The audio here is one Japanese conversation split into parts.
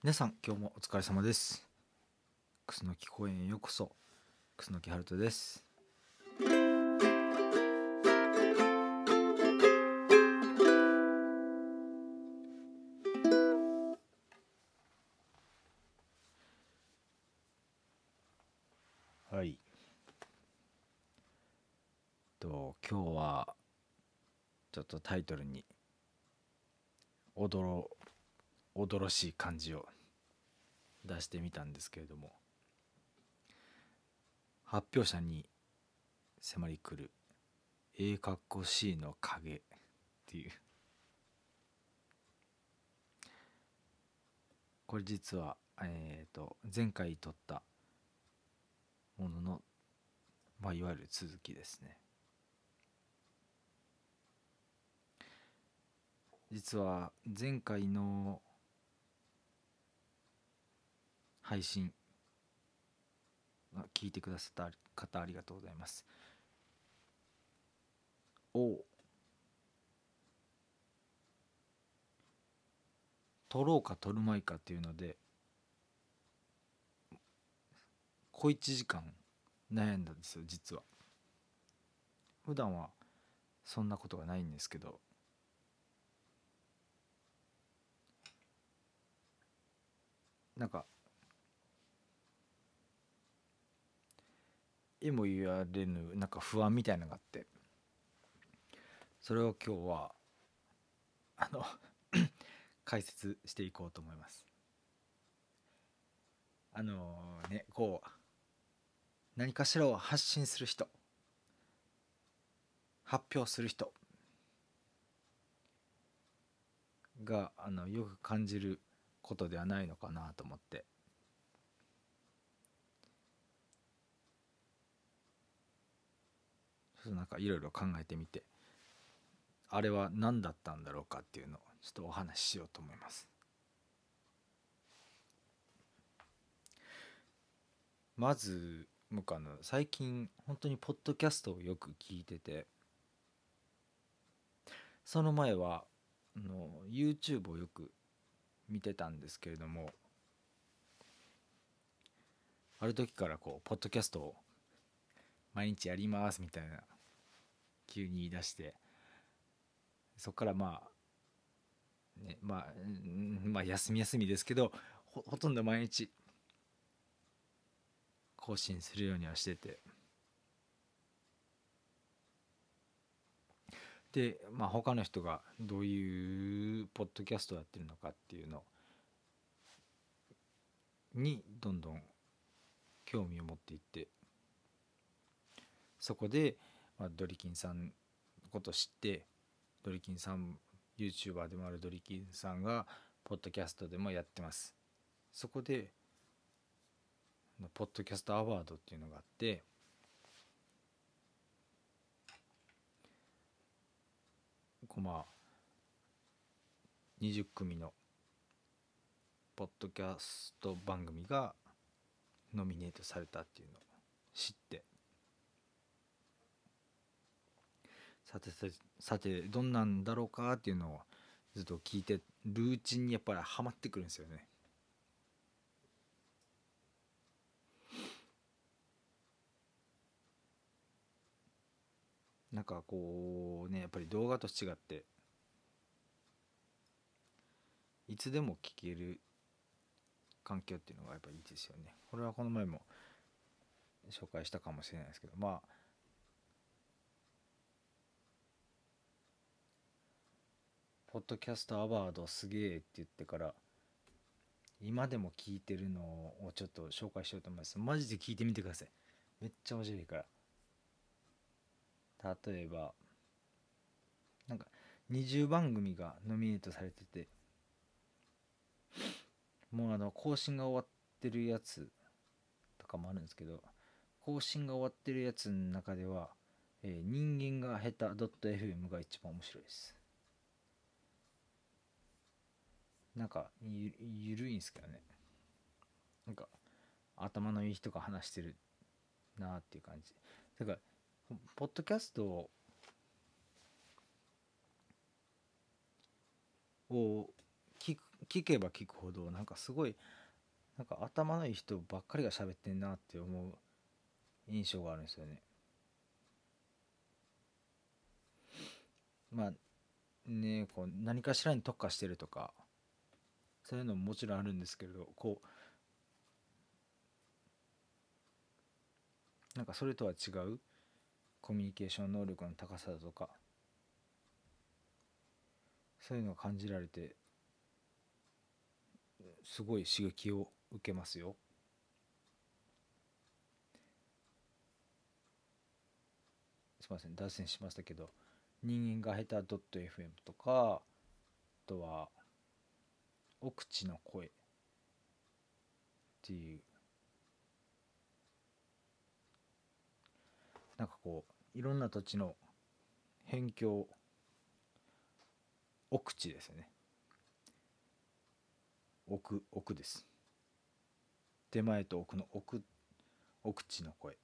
皆さん今日もお疲れ様です。楠木公園へようこそ。楠木春人です。はい。と今日はちょっとタイトルにおどろしい感じを出してみたんですけれども発表者に迫り来る A かっこ C の影っていう。これ実はえっ、と前回撮ったもののまあいわゆる続きですね。実は前回の配信。聞いてくださった方ありがとうございます。お。撮ろうか撮るまいかっていうので小1時間悩んだんですよ実は。普段はそんなことがないんですけど。なんかえも言われぬなんか不安みたいなのがあって。それを今日はあの 解説していこうと思います。あのねこう何かしらを発信する人発表する人があのよく感じることではないのかなと思って。ちょっとなんかいろいろ考えてみてあれは何だったんだろうかっていうのをちょっとお話ししようと思います。まず僕あの最近本当にポッドキャストをよく聞いててその前はあの YouTube をよく見てたんですけれどもある時からこうポッドキャストを毎日やりますみたいな急に言い出してそっからまあねまあまあ休み休みですけどほほとんど毎日更新するようにはしてて。でまあ他の人がどういうポッドキャストをやってるのかっていうのにどんどん興味を持っていってそこで、まあ、ドリキンさんのこと知ってドリキンさん YouTuber でもあるドリキンさんがポッドキャストでもやってます。そこでポッドキャストアワードっていうのがあってこまあ20組のポッドキャスト番組がノミネートされたっていうのを知ってさてさてどんなんだろうかっていうのをずっと聞いてるうちにやっぱりハマってくるんですよね。なんかこうねやっぱり動画と違っていつでも聞ける環境っていうのがやっぱいいですよね。これはこの前も紹介したかもしれないですけどまあポッドキャストアワードすげえって言ってから今でも聞いてるのをちょっと紹介しようと思います。マジで聞いてみてください。めっちゃ面白いから。例えばなんか20番組がノミネートされててもうあの更新が終わってるやつとかもあるんですけど更新が終わってるやつの中では、えー、人間が下手 .fm が一番面白いです。なんかゆゆるいんすけどねなんか頭のいい人が話してるなっていう感じだからポッドキャストを聞く聞けば聞くほどなんかすごいなんか頭のいい人ばっかりが喋ってんなって思う印象があるんですよね。まあねこう何かしらに特化してるとかそういうのももちろんあるんですけれどこうなんかそれとは違うコミュニケーション能力の高さだとかそういうのを感じられてすごい刺激を受けますよ。すいません脱線しましたけど人間が下手 .fm とかあとは奥地の声っていうなんかこういろんな土地の辺境奥地ですよね。奥奥です。手前と奥の奥奥地の声。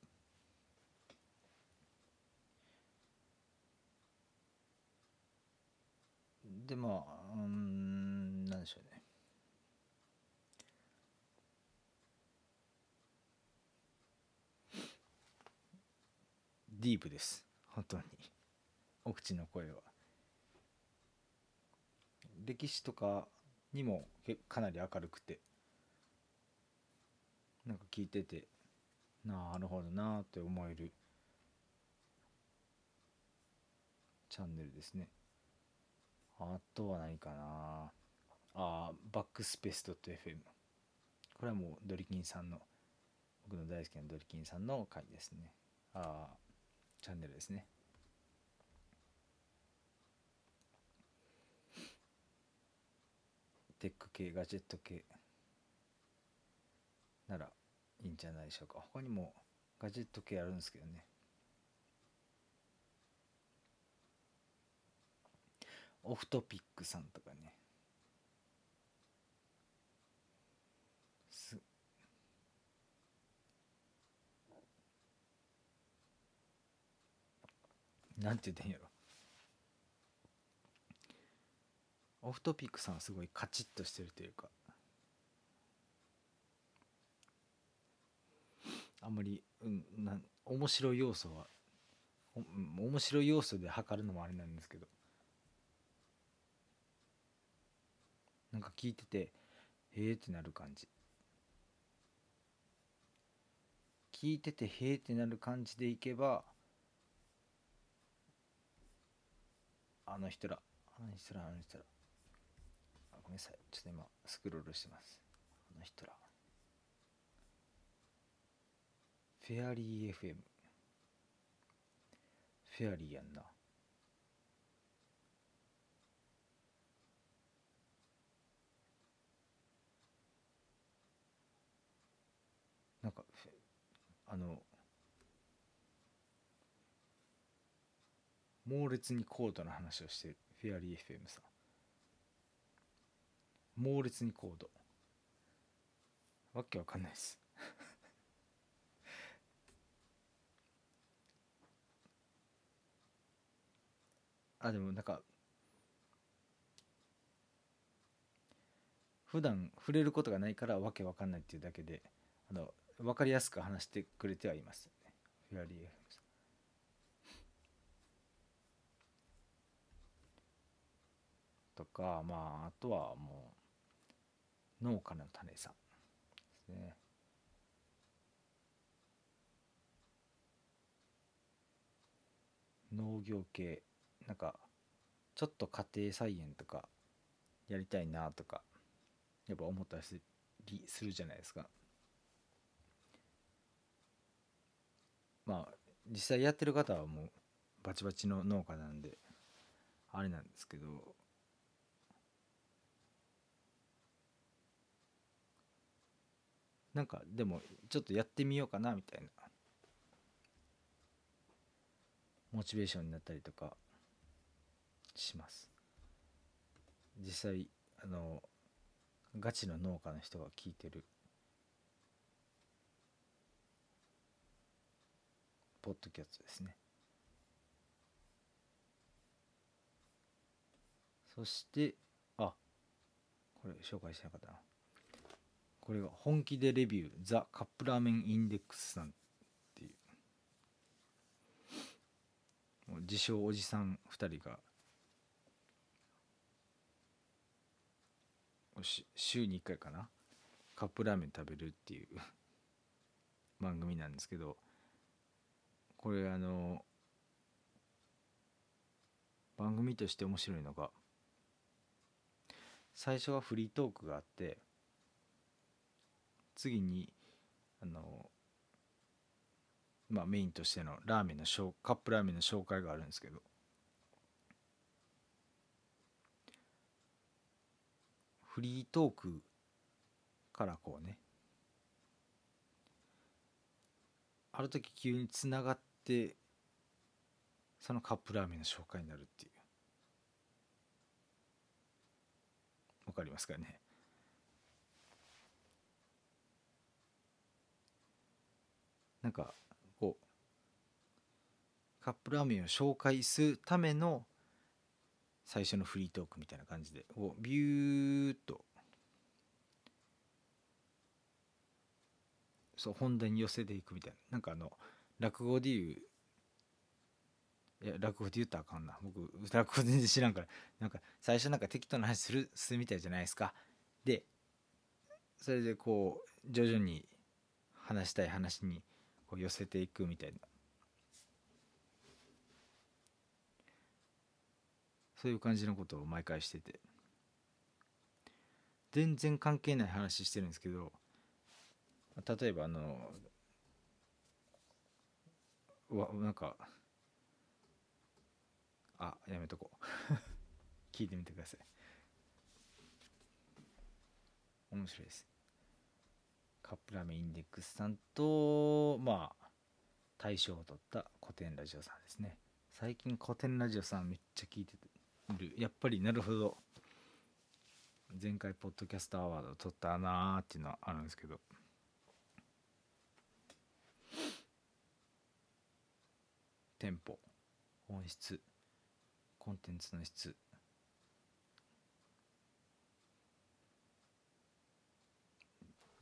でまあうんなんでしょうねディープです。本当に。奥地の声は。歴史とかにもかなり明るくて。なんか聞いててなるほどなって思える。チャンネルですね。あとは何かな。あバックスペース .fm これはもうドリキンさんの僕の大好きなドリキンさんの回ですね。ああチャンネルですね。テック系ガジェット系。ならいいんじゃないでしょうか。他にもガジェット系あるんですけどね。オフトピックさんとかねすなんて言ったんやろ。オフトピックさんはすごいカチッとしてるというか。あんまり、うん、な面白い要素は面白い要素で測るのもあれなんですけど。なんか聞いててへえってなる感じ。聞いててへえってなる感じでいけばあの人らあの人らあの人ら。ごめんなさい。ちょっと今スクロールしてます。あの人ら。フェアリー FM フェアリーやんな。なんかあの猛烈に高度な話をしてるフェアリー FM さん。猛烈に高度。わけわかんないです。あでもなんか普段触れることがないからわけわかんないっていうだけであの分かりやすく話してくれてはいますね。フェアリー FM さん。とかまああとはもう農家の種さんですね。農業系なんかちょっと家庭菜園とかやりたいなとかやっぱ思ったりするじゃないですか。まあ実際やってる方はもうバチバチの農家なんであれなんですけどなんかでもちょっとやってみようかなみたいな。モチベーションになったりとかします。実際あのガチの農家の人が聞いてるポッドキャストですね。そしてあこれ紹介しなかったな。これが本気でレビューザ・カップラーメンインデックスさんっていう。自称おじさん2人が週に1回かなカップラーメン食べるっていう 番組なんですけどこれあの番組として面白いのが最初はフリートークがあって次にあのまあメインとしてのラーメンのカップラーメンの紹介があるんですけど。フリートークからこうね。ある時急につながってそのカップラーメンの紹介になるっていう。わかりますかね？なんかこうカップラーメンを紹介するための最初のフリートークみたいな感じでこうビューッと。そう本題に寄せていくみたいな。なんかあの落語で言ういや落語で言ったらあかんな。僕落語全然知らんから。なんか最初なんか適当な話するするみたいじゃないですか。でそれでこう徐々に話したい話にこう寄せていくみたいな。そういう感じのことを毎回してて。全然関係ない話してるんですけど例えばあのわなんかあやめとこう。聞いてみてください。面白いです。カップラーメンインデックスさんとまあ大賞を取った古典ラジオさんですね。最近古典ラジオさんめっちゃ聞いてる。やっぱりなるほど。前回ポッドキャストアワード取ったなーっていうのはあるんですけど。テンポ音質コンテンツの質。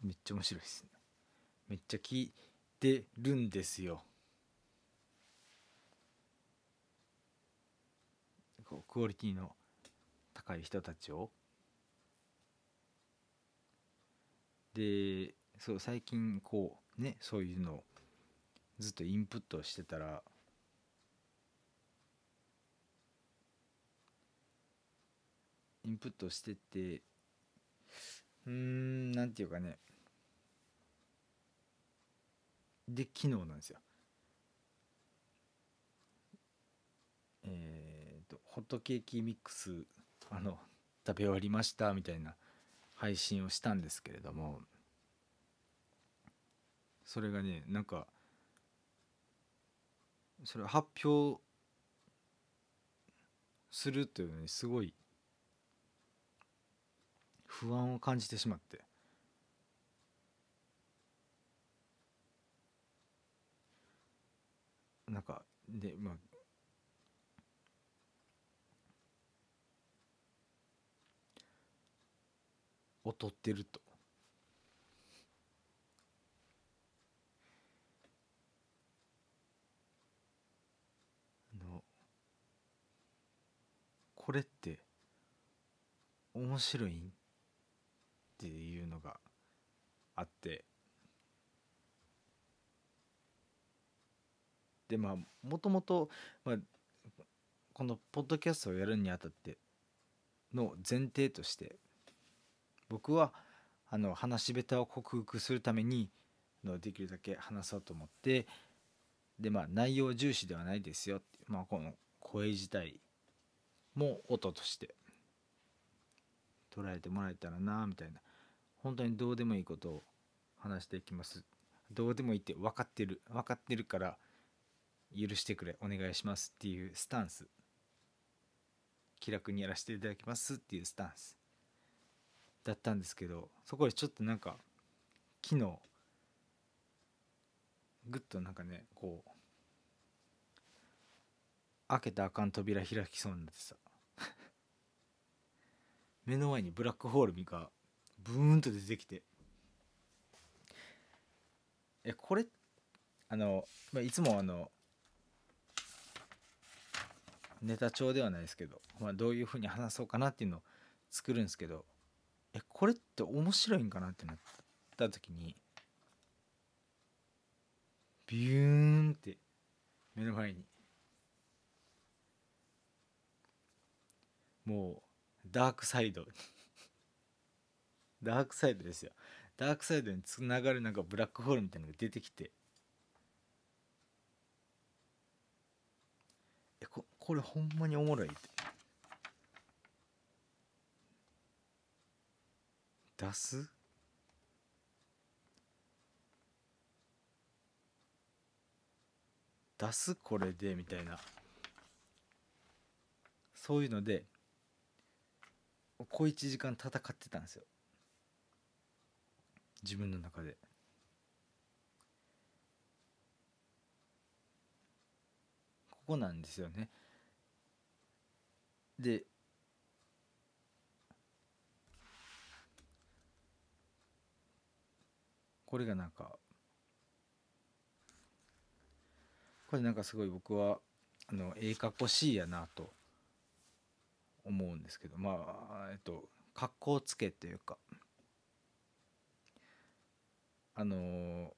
めっちゃ面白いですめっちゃ聞いてるんですよ。こうクオリティの高い人たちを。でそう最近こうねそういうのをずっとインプットしてたらインプットしててうーんなんていうかねで昨日なんですよ。えっ、ー、とホットケーキミックスあの食べ終わりましたみたいな配信をしたんですけれどもそれがねなんかそれ発表するというのにすごい不安を感じてしまって。なんかでまあ。劣ってると。のこれって面白いっていうのがあって。でまあもともと、ま、このポッドキャストをやるにあたっての前提として僕はあの話し下手を克服するためにのできるだけ話そうと思ってでまあ内容重視ではないですよまあ、この声自体も音として捉えてもらえたらなみたいな。本当にどうでもいいことを話していきます。どうでもいいって分かってる分かってるから許してくれお願いしますっていうスタンス。気楽にやらせていただきますっていうスタンス。だったんですけどそこでちょっとなんか昨日ぐっとなんかねこう開けたあかん扉開きそうになってさ。目の前にブラックホールがブーンと出てきて。えこれあの、まあ、いつもあのネタ帳ではないですけど、まあ、どういうふうに話そうかなっていうのを作るんですけどえこれって面白いんかなってなった時にビューンって目の前に。もうダークサイド。ダークサイドですよ。ダークサイドにつながるなんかブラックホールみたいなのが出てきてえこれほんまにおもろいって。出す？出すこれでみたいな。そういうので小1時間戦ってたんですよ。自分の中で。ここなんですよね。でこれがなんかこれなんかすごい僕はあのええかっこしいやなと思うんですけどまあえっと格好つけというかあの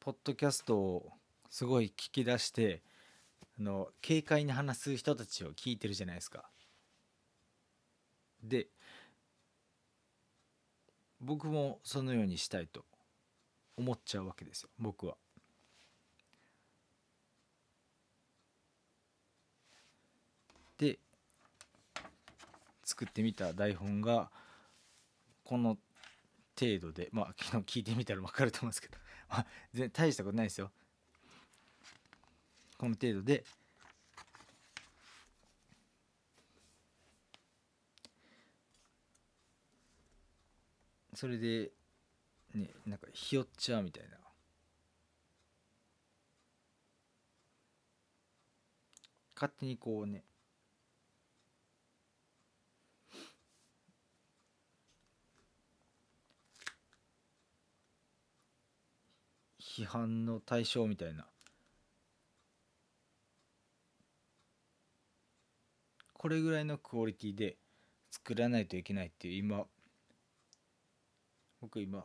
ポッドキャストをすごい聞き出しての軽快に話す人たちを聞いてるじゃないですか。で僕もそのようにしたいと思っちゃうわけですよ僕は。で作ってみた台本がこの程度でまあ昨日聞いてみたら分かると思うんですけど、大したことないですよこの程度で。それでねなんかひよっちゃうみたいな。勝手にこうね。批判の対象みたいな。これぐらいのクオリティで作らないといけないっていう今僕今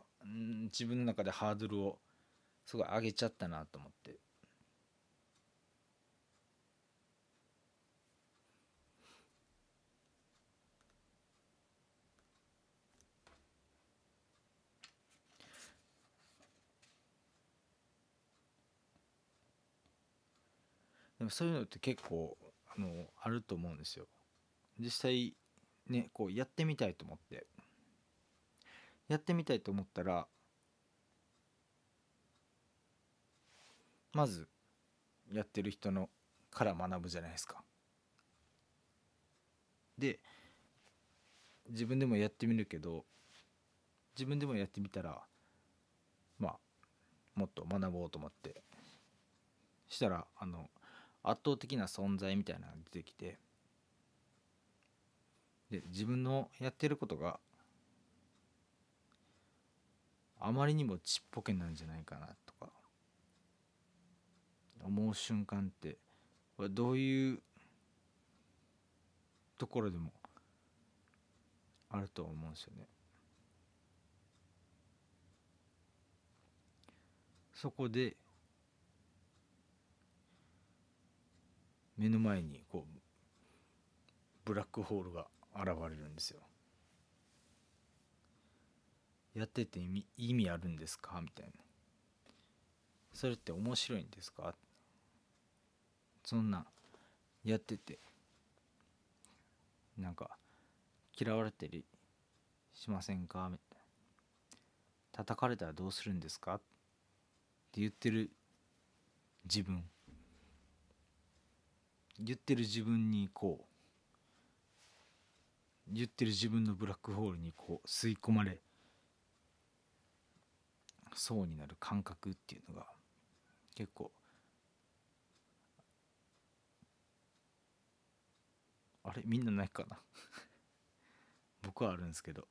自分の中でハードルをすごい上げちゃったなと思って。でもそういうのって結構のあると思うんですよ。実際ねこうやってみたいと思って。やってみたいと思ったらまずやってる人のから学ぶじゃないですか。で自分でもやってみるけど自分でもやってみたらまあもっと学ぼうと思って。したらあの圧倒的な存在みたいなのが出てきてで自分のやってることがあまりにもちっぽけなんじゃないかなとか思う瞬間ってこれどういうところでもあると思うんですよね。そこで目の前にこうブラックホールが現れるんですよ。やってて意味意味あるんですか？みたいな。それって面白いんですか？そんなやっててなんか嫌われたりしませんか？みたいな。叩かれたらどうするんですか？って言ってる自分言ってる自分にこう言ってる自分のブラックホールにこう吸い込まれそうになる感覚っていうのが結構あれ？みんなないかな？僕はあるんですけど。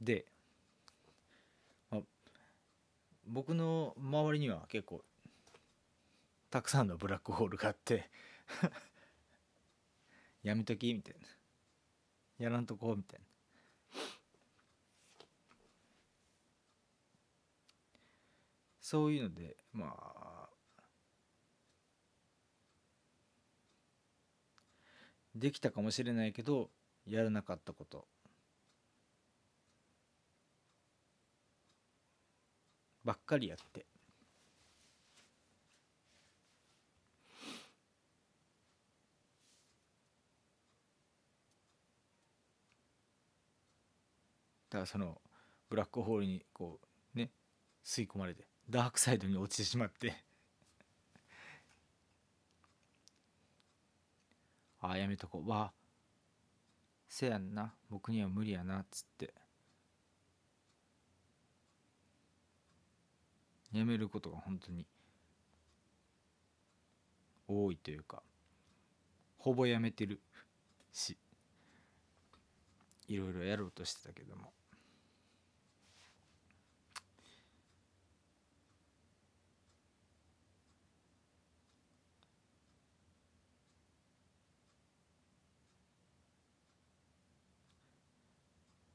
で、ま、僕の周りには結構たくさんのブラックホールがあって やめときみたいな。やらんとこうみたいな。そういうのでまあできたかもしれないけどやらなかったこと。ばっかりやって。だからそのブラックホールにこうね吸い込まれてダークサイドに落ちてしまって。ああやめとこう。わせやんな。僕には無理やな。っつって。やめることが本当に多いというかほぼやめてるしいろいろやろうとしてたけども。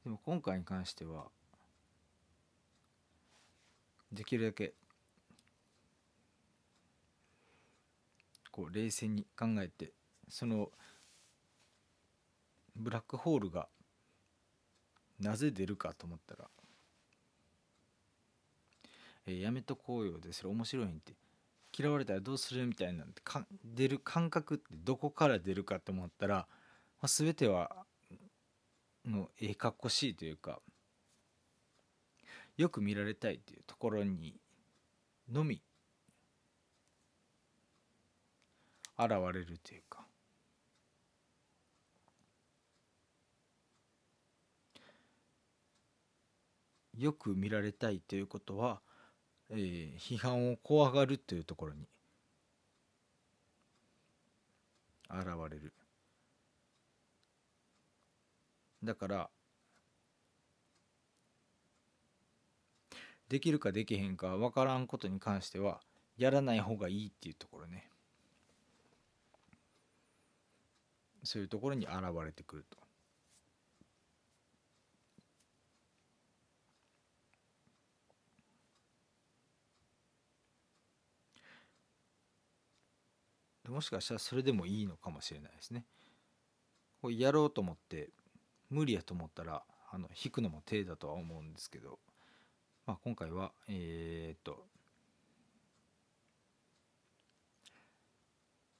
でも今回に関してはできるだけこう冷静に考えてそのブラックホールがなぜ出るかと思ったら「えー、やめとこうよ」でそれ面白いんって。嫌われたらどうするみたいなんてか出る感覚ってどこから出るかと思ったら、まあ、全てはのええかっこしいというかよく見られたいというところにのみ現れるというかよく見られたいということは、えー、批判を怖がるというところに現れる。だからできるかできへんか分からんことに関してはやらない方がいいっていうところねそういうところに現れてくると。もしかしたらそれでもいいのかもしれないですね。こうやろうと思って無理やと思ったらあの引くのも手だとは思うんですけど、まあ、今回はえー、っと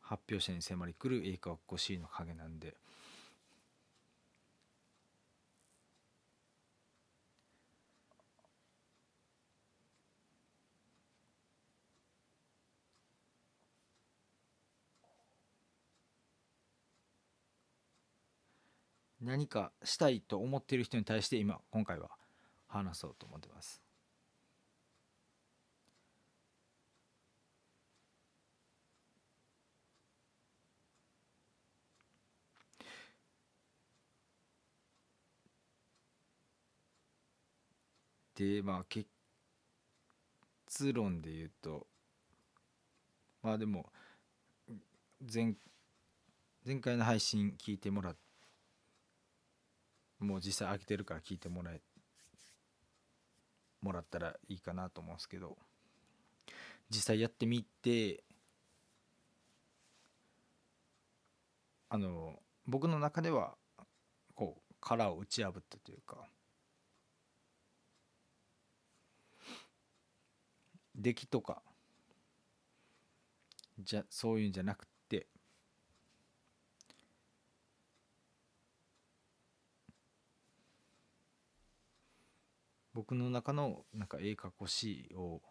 発表者に迫り来る栄華っ C の影なんで何かしたいと思っている人に対して今今回は話そうと思ってます。でまあ結論で言うとまあでも前前回の配信聞いてもらってもう実際開けてるから聞いてもらえもらったらいいかなと思うんですけど。実際やってみてあの僕の中ではこう殻を打ち破ったというか。出来とかじゃそういうんじゃなくて僕の中のなんかええかっこしいを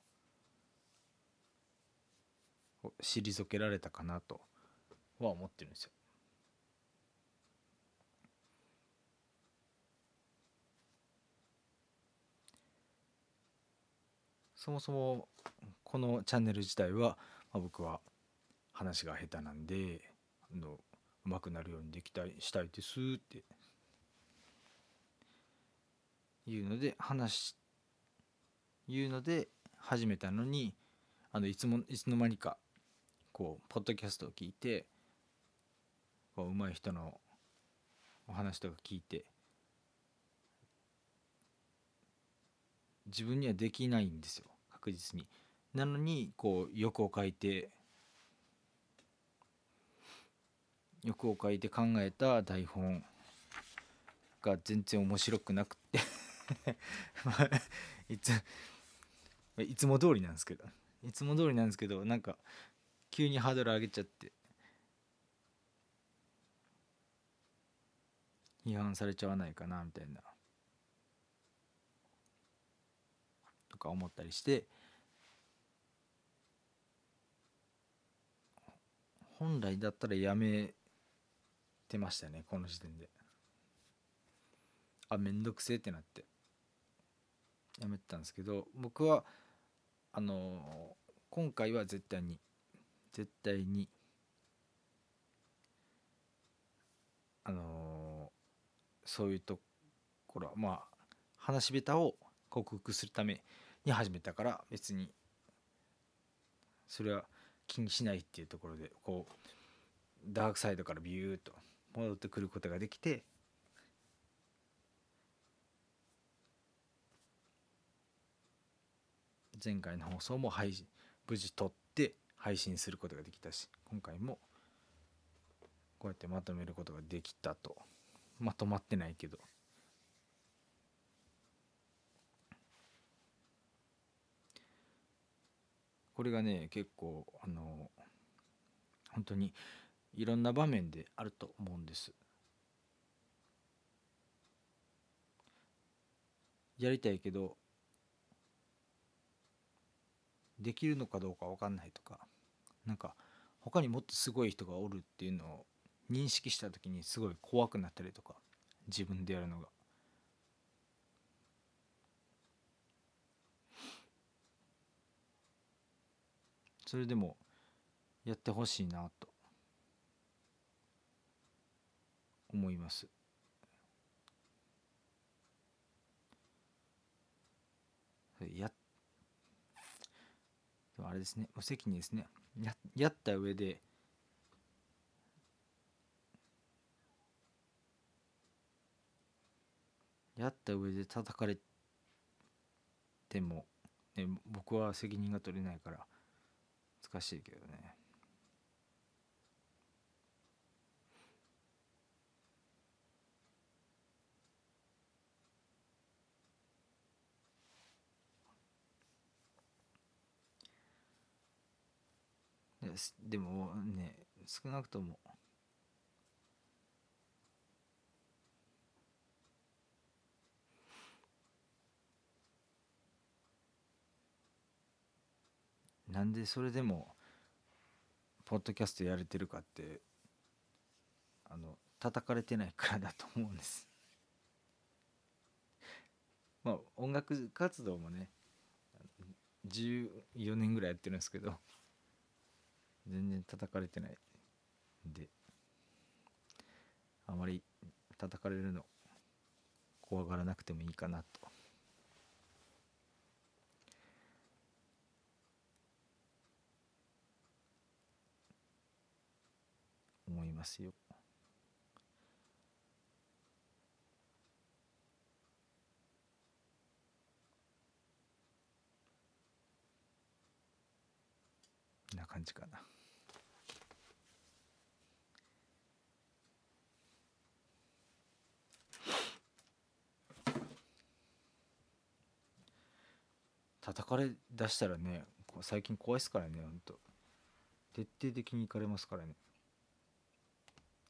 退けられたかなとは思ってるんですよ。そもそもこのチャンネル自体は、まあ、僕は話が下手なんであの上手くなるようにできたいしたいですっていうので話しいうので始めたのにあのいつもいつの間にかこうポッドキャストを聞いてこう上手い人のお話とか聞いて自分にはできないんですよ確実に。なのにこう欲を書いて欲を書いて考えた台本が全然面白くなくて いついつも通りなんですけど。いつも通りなんですけどなんか急にハードル上げちゃって。批判されちゃわないかなみたいな。とか思ったりして。本来だったらやめてましたねこの時点で。あめんどくせえってなって。やめてたんですけど僕はあの今回は絶対に絶対にあのそういうところはまあ話し下手を克服するために始めたから別にそれは気にしないっていうところでこうダークサイドからビューッと戻ってくることができて前回の放送も配信無事撮って配信することができたし今回もこうやってまとめることができたと。まとまってないけど。これがね結構あの本当にいろんな場面であると思うんです。やりたいけどできるのかどうか分かんないとかなんか他にもっとすごい人がおるっていうのを認識した時にすごい怖くなったりとか自分でやるのが。それでもやってほしいなと思います。やっあれですね無責任ですねややった上でやった上で叩かれても、ね、僕は責任が取れないから難しいけどね。でもね少なくとも。なんでそれでもポッドキャストやれてるかってあの叩かれてないからだと思うんです。まあ音楽活動もね14年ぐらいやってるんですけど。全然叩かれてないであまり叩かれるの怖がらなくてもいいかなと思いますよ。な感じかな。叩かれ出したらね最近怖いっすからねほんと。徹底的にいかれますからね。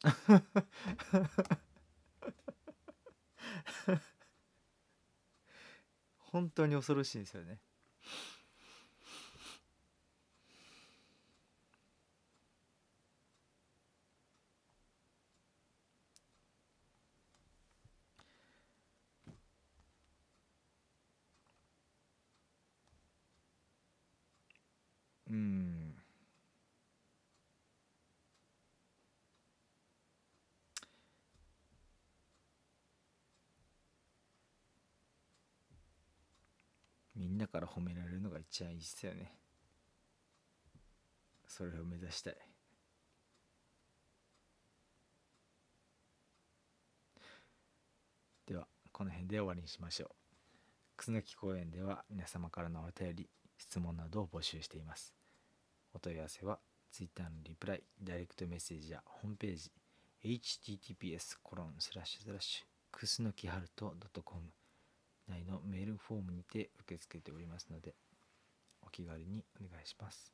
本当に恐ろしいですよね。みんなから褒められるのが一番いいっすよね。それを目指したい。ではこの辺で終わりにしましょう。楠木公園では皆様からのお便り質問などを募集しています。お問い合わせは Twitter のリプライダイレクトメッセージやホームページ https コロンスラッシュスラッシュくすのきはると .com 内のメールフォームにて受け付けておりますのでお気軽にお願いします。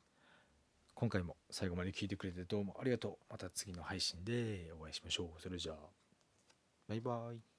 今回も最後まで聞いてくれてどうもありがとう。また次の配信でお会いしましょう。それじゃあバイバイ。